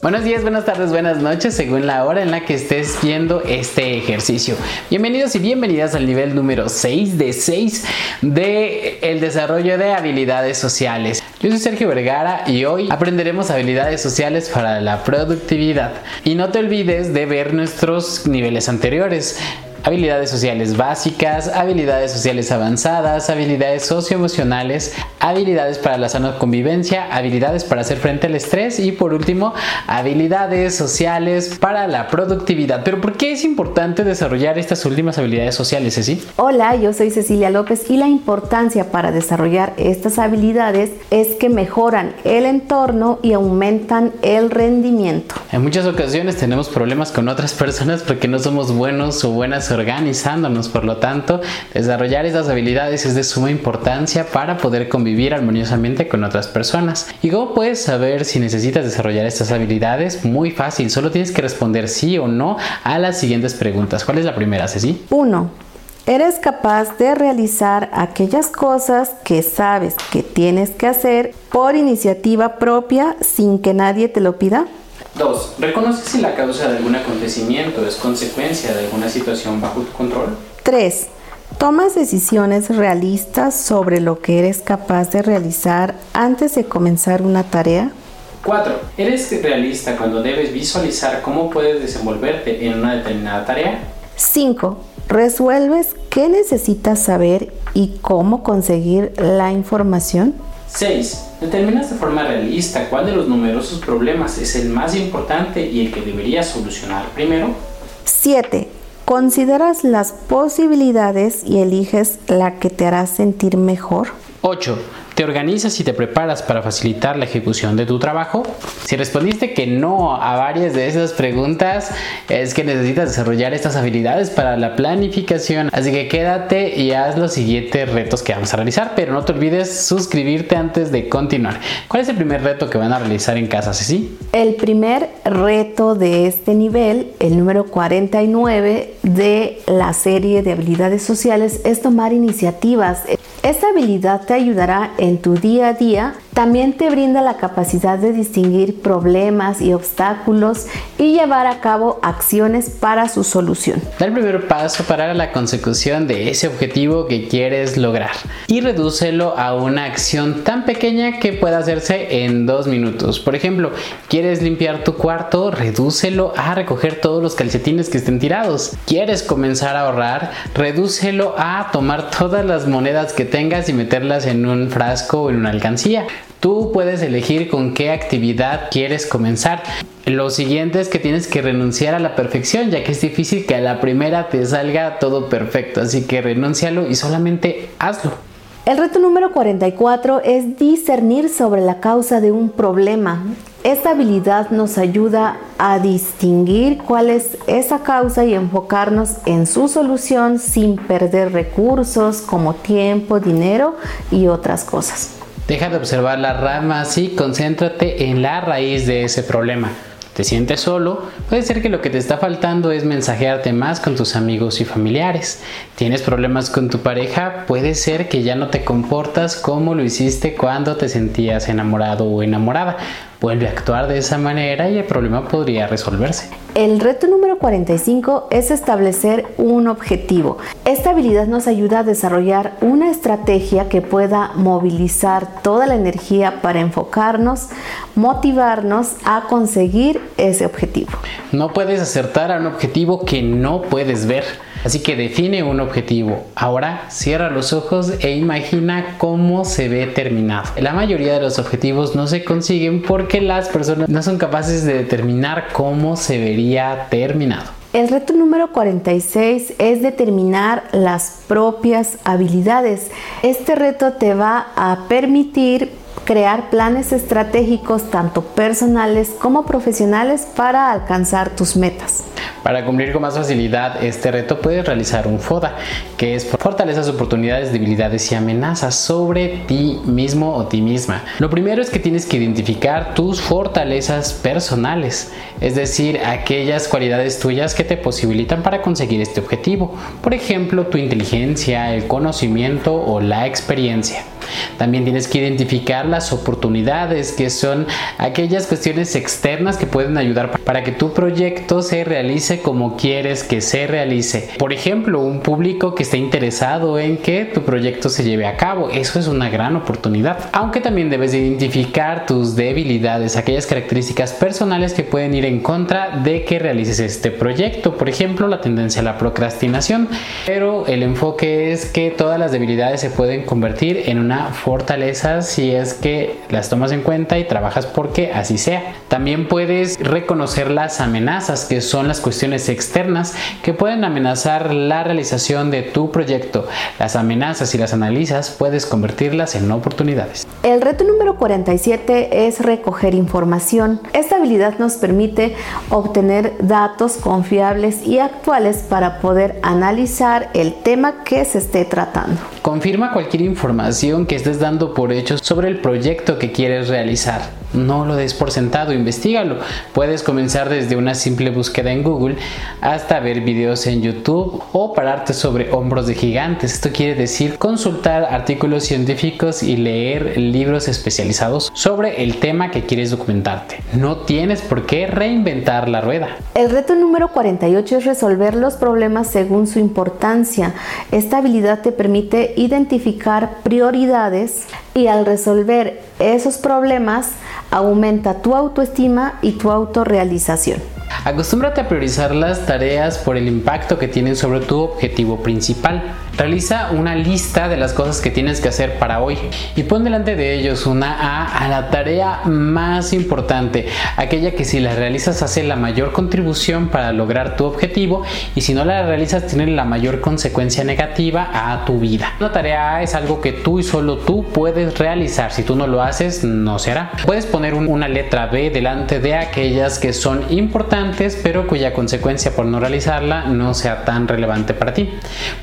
Buenos días, buenas tardes, buenas noches, según la hora en la que estés viendo este ejercicio. Bienvenidos y bienvenidas al nivel número 6 de 6 de el desarrollo de habilidades sociales. Yo soy Sergio Vergara y hoy aprenderemos habilidades sociales para la productividad. Y no te olvides de ver nuestros niveles anteriores habilidades sociales básicas, habilidades sociales avanzadas, habilidades socioemocionales, habilidades para la sana convivencia, habilidades para hacer frente al estrés y por último, habilidades sociales para la productividad. Pero ¿por qué es importante desarrollar estas últimas habilidades sociales, Ceci? Hola, yo soy Cecilia López y la importancia para desarrollar estas habilidades es que mejoran el entorno y aumentan el rendimiento. En muchas ocasiones tenemos problemas con otras personas porque no somos buenos o buenas organizándonos. Por lo tanto, desarrollar esas habilidades es de suma importancia para poder convivir armoniosamente con otras personas. ¿Y cómo puedes saber si necesitas desarrollar estas habilidades? Muy fácil, solo tienes que responder sí o no a las siguientes preguntas. ¿Cuál es la primera, Ceci? 1. ¿Eres capaz de realizar aquellas cosas que sabes que tienes que hacer por iniciativa propia sin que nadie te lo pida? 2. ¿Reconoces si la causa de algún acontecimiento es consecuencia de alguna situación bajo tu control? 3. ¿Tomas decisiones realistas sobre lo que eres capaz de realizar antes de comenzar una tarea? 4. ¿Eres realista cuando debes visualizar cómo puedes desenvolverte en una determinada tarea? 5. ¿Resuelves qué necesitas saber y cómo conseguir la información? 6. Determinas de forma realista cuál de los numerosos problemas es el más importante y el que deberías solucionar primero. 7. ¿Consideras las posibilidades y eliges la que te hará sentir mejor? 8. ¿Te organizas y te preparas para facilitar la ejecución de tu trabajo? Si respondiste que no a varias de esas preguntas, es que necesitas desarrollar estas habilidades para la planificación. Así que quédate y haz los siguientes retos que vamos a realizar, pero no te olvides suscribirte antes de continuar. ¿Cuál es el primer reto que van a realizar en casa, Ceci? El primer reto de este nivel, el número 49 de la serie de habilidades sociales, es tomar iniciativas. Esta habilidad te ayudará en tu día a día también te brinda la capacidad de distinguir problemas y obstáculos y llevar a cabo acciones para su solución. Da el primer paso para la consecución de ese objetivo que quieres lograr y redúcelo a una acción tan pequeña que pueda hacerse en dos minutos. Por ejemplo, quieres limpiar tu cuarto, redúcelo a recoger todos los calcetines que estén tirados. Quieres comenzar a ahorrar, redúcelo a tomar todas las monedas que tengas y meterlas en un frasco o en una alcancía. Tú puedes elegir con qué actividad quieres comenzar. Lo siguiente es que tienes que renunciar a la perfección, ya que es difícil que a la primera te salga todo perfecto, así que renúncialo y solamente hazlo. El reto número 44 es discernir sobre la causa de un problema. Esta habilidad nos ayuda a distinguir cuál es esa causa y enfocarnos en su solución sin perder recursos como tiempo, dinero y otras cosas. Deja de observar las ramas y concéntrate en la raíz de ese problema. ¿Te sientes solo? Puede ser que lo que te está faltando es mensajearte más con tus amigos y familiares. ¿Tienes problemas con tu pareja? Puede ser que ya no te comportas como lo hiciste cuando te sentías enamorado o enamorada vuelve a actuar de esa manera y el problema podría resolverse. El reto número 45 es establecer un objetivo. Esta habilidad nos ayuda a desarrollar una estrategia que pueda movilizar toda la energía para enfocarnos, motivarnos a conseguir ese objetivo. No puedes acertar a un objetivo que no puedes ver. Así que define un objetivo. Ahora cierra los ojos e imagina cómo se ve terminado. La mayoría de los objetivos no se consiguen porque las personas no son capaces de determinar cómo se vería terminado. El reto número 46 es determinar las propias habilidades. Este reto te va a permitir crear planes estratégicos tanto personales como profesionales para alcanzar tus metas. Para cumplir con más facilidad este reto puedes realizar un FODA, que es fortalezas, oportunidades, debilidades y amenazas sobre ti mismo o ti misma. Lo primero es que tienes que identificar tus fortalezas personales, es decir, aquellas cualidades tuyas que te posibilitan para conseguir este objetivo. Por ejemplo, tu inteligencia, el conocimiento o la experiencia. También tienes que identificar las oportunidades, que son aquellas cuestiones externas que pueden ayudar para que tu proyecto se realice como quieres que se realice. Por ejemplo, un público que esté interesado en que tu proyecto se lleve a cabo. Eso es una gran oportunidad. Aunque también debes identificar tus debilidades, aquellas características personales que pueden ir en contra de que realices este proyecto. Por ejemplo, la tendencia a la procrastinación. Pero el enfoque es que todas las debilidades se pueden convertir en una fortaleza si es que las tomas en cuenta y trabajas porque así sea. También puedes reconocer las amenazas, que son las cuestiones externas que pueden amenazar la realización de tu proyecto. Las amenazas si las analizas puedes convertirlas en oportunidades. El reto número 47 es recoger información. Esta habilidad nos permite obtener datos confiables y actuales para poder analizar el tema que se esté tratando. Confirma cualquier información que estés dando por hecho sobre el proyecto que quieres realizar. No lo des por sentado, investigalo. Puedes comenzar desde una simple búsqueda en Google hasta ver videos en YouTube o pararte sobre hombros de gigantes. Esto quiere decir consultar artículos científicos y leer libros especializados sobre el tema que quieres documentarte. No tienes por qué reinventar la rueda. El reto número 48 es resolver los problemas según su importancia. Esta habilidad te permite identificar prioridades y al resolver esos problemas aumenta tu autoestima y tu autorrealización. Acostúmbrate a priorizar las tareas por el impacto que tienen sobre tu objetivo principal. Realiza una lista de las cosas que tienes que hacer para hoy y pon delante de ellos una A a la tarea más importante, aquella que si la realizas hace la mayor contribución para lograr tu objetivo y si no la realizas tiene la mayor consecuencia negativa a tu vida. Una tarea A es algo que tú y solo tú puedes realizar, si tú no lo haces no será. Puedes poner una letra B delante de aquellas que son importantes pero cuya consecuencia por no realizarla no sea tan relevante para ti.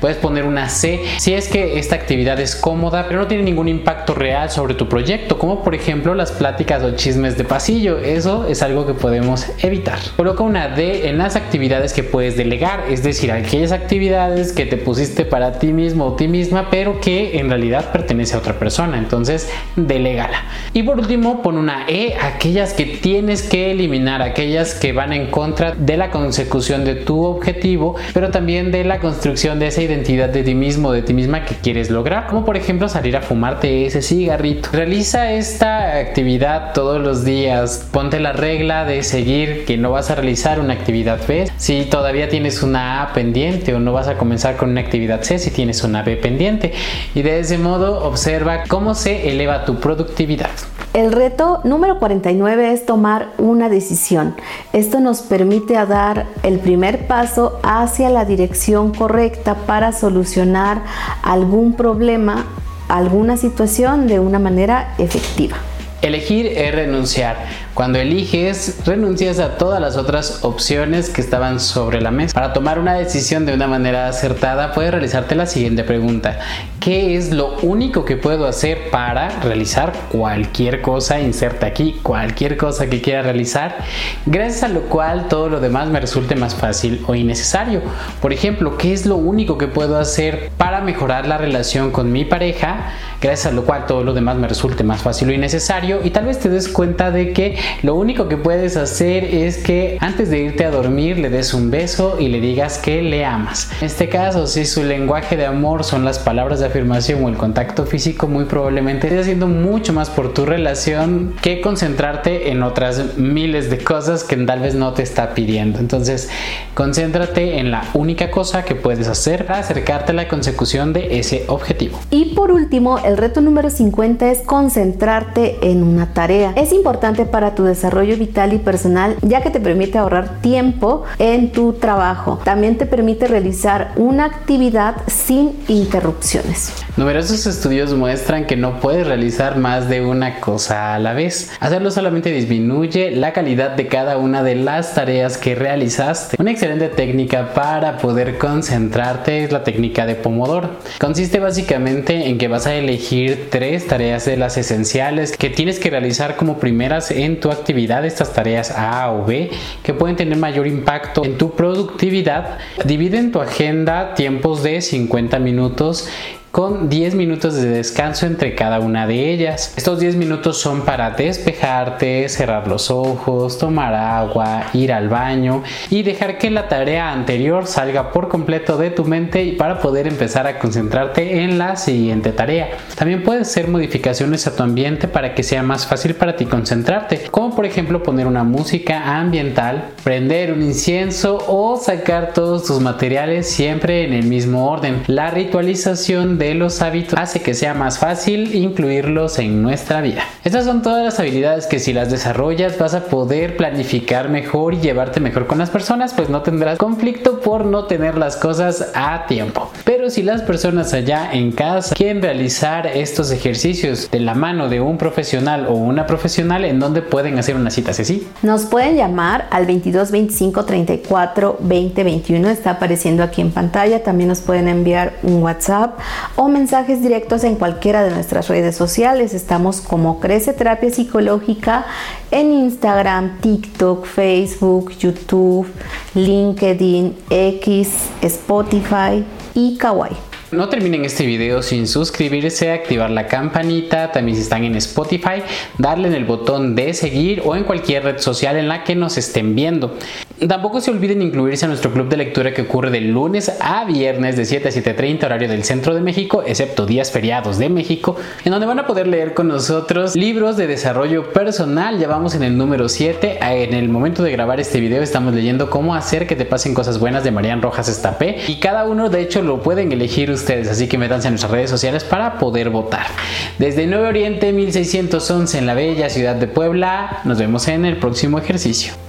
Puedes poner una C si es que esta actividad es cómoda pero no tiene ningún impacto real sobre tu proyecto, como por ejemplo las pláticas o chismes de pasillo. Eso es algo que podemos evitar. Coloca una D en las actividades que puedes delegar, es decir, aquellas actividades que te pusiste para ti mismo o ti misma, pero que en realidad pertenece a otra persona. Entonces, delégala. Y por último, pon una E, aquellas que tienes que eliminar, aquellas que van en contra de la consecución de tu objetivo, pero también de la construcción de esa identidad de ti mismo, de ti misma que quieres lograr, como por ejemplo salir a fumarte ese cigarrito. Realiza esta actividad todos los días, ponte la regla de seguir que no vas a realizar una actividad B si todavía tienes una A pendiente o no vas a comenzar con una actividad C si tienes una B pendiente y de ese modo observa cómo se eleva tu productividad. El reto número 49 es tomar una decisión. Esto nos permite dar el primer paso hacia la dirección correcta para solucionar algún problema, alguna situación de una manera efectiva. Elegir es renunciar. Cuando eliges, renuncias a todas las otras opciones que estaban sobre la mesa. Para tomar una decisión de una manera acertada, puedes realizarte la siguiente pregunta. ¿Qué es lo único que puedo hacer para realizar cualquier cosa? Inserta aquí cualquier cosa que quiera realizar, gracias a lo cual todo lo demás me resulte más fácil o innecesario. Por ejemplo, ¿qué es lo único que puedo hacer para mejorar la relación con mi pareja? Gracias a lo cual todo lo demás me resulte más fácil o innecesario y tal vez te des cuenta de que lo único que puedes hacer es que antes de irte a dormir le des un beso y le digas que le amas. En este caso, si su lenguaje de amor son las palabras de afirmación o el contacto físico, muy probablemente estés haciendo mucho más por tu relación que concentrarte en otras miles de cosas que tal vez no te está pidiendo. Entonces, concéntrate en la única cosa que puedes hacer para acercarte a la consecución de ese objetivo. Y por último, el reto número 50 es concentrarte en una tarea. Es importante para tu desarrollo vital y personal ya que te permite ahorrar tiempo en tu trabajo. También te permite realizar una actividad sin interrupciones. Numerosos estudios muestran que no puedes realizar más de una cosa a la vez. Hacerlo solamente disminuye la calidad de cada una de las tareas que realizaste. Una excelente técnica para poder concentrarte es la técnica de Pomodoro. Consiste básicamente en que vas a elegir tres tareas de las esenciales que tienes que realizar como primeras en tu actividad, estas tareas A o B, que pueden tener mayor impacto en tu productividad. Divide en tu agenda tiempos de 50 minutos con 10 minutos de descanso entre cada una de ellas. Estos 10 minutos son para despejarte, cerrar los ojos, tomar agua, ir al baño y dejar que la tarea anterior salga por completo de tu mente y para poder empezar a concentrarte en la siguiente tarea. También puedes hacer modificaciones a tu ambiente para que sea más fácil para ti concentrarte, como por ejemplo poner una música ambiental, prender un incienso o sacar todos tus materiales siempre en el mismo orden. La ritualización de los hábitos hace que sea más fácil incluirlos en nuestra vida. Estas son todas las habilidades que si las desarrollas vas a poder planificar mejor y llevarte mejor con las personas, pues no tendrás conflicto por no tener las cosas a tiempo. Pero si las personas allá en casa quieren realizar estos ejercicios de la mano de un profesional o una profesional, ¿en dónde pueden hacer una cita, Ceci? Nos pueden llamar al 22 25 34 20 21, está apareciendo aquí en pantalla. También nos pueden enviar un WhatsApp o mensajes directos en cualquiera de nuestras redes sociales. Estamos como Crece Terapia Psicológica en Instagram, TikTok, Facebook, YouTube, LinkedIn, X, Spotify y Kawaii. No terminen este video sin suscribirse, activar la campanita, también si están en Spotify, darle en el botón de seguir o en cualquier red social en la que nos estén viendo. Tampoco se olviden incluirse a nuestro club de lectura que ocurre de lunes a viernes de 7 a 7.30 horario del centro de México, excepto días feriados de México, en donde van a poder leer con nosotros libros de desarrollo personal. Ya vamos en el número 7. En el momento de grabar este video estamos leyendo cómo hacer que te pasen cosas buenas de Marian Rojas Estapé y cada uno de hecho lo pueden elegir ustedes, así que métanse en nuestras redes sociales para poder votar. Desde 9 Oriente 1611 en la bella ciudad de Puebla, nos vemos en el próximo ejercicio.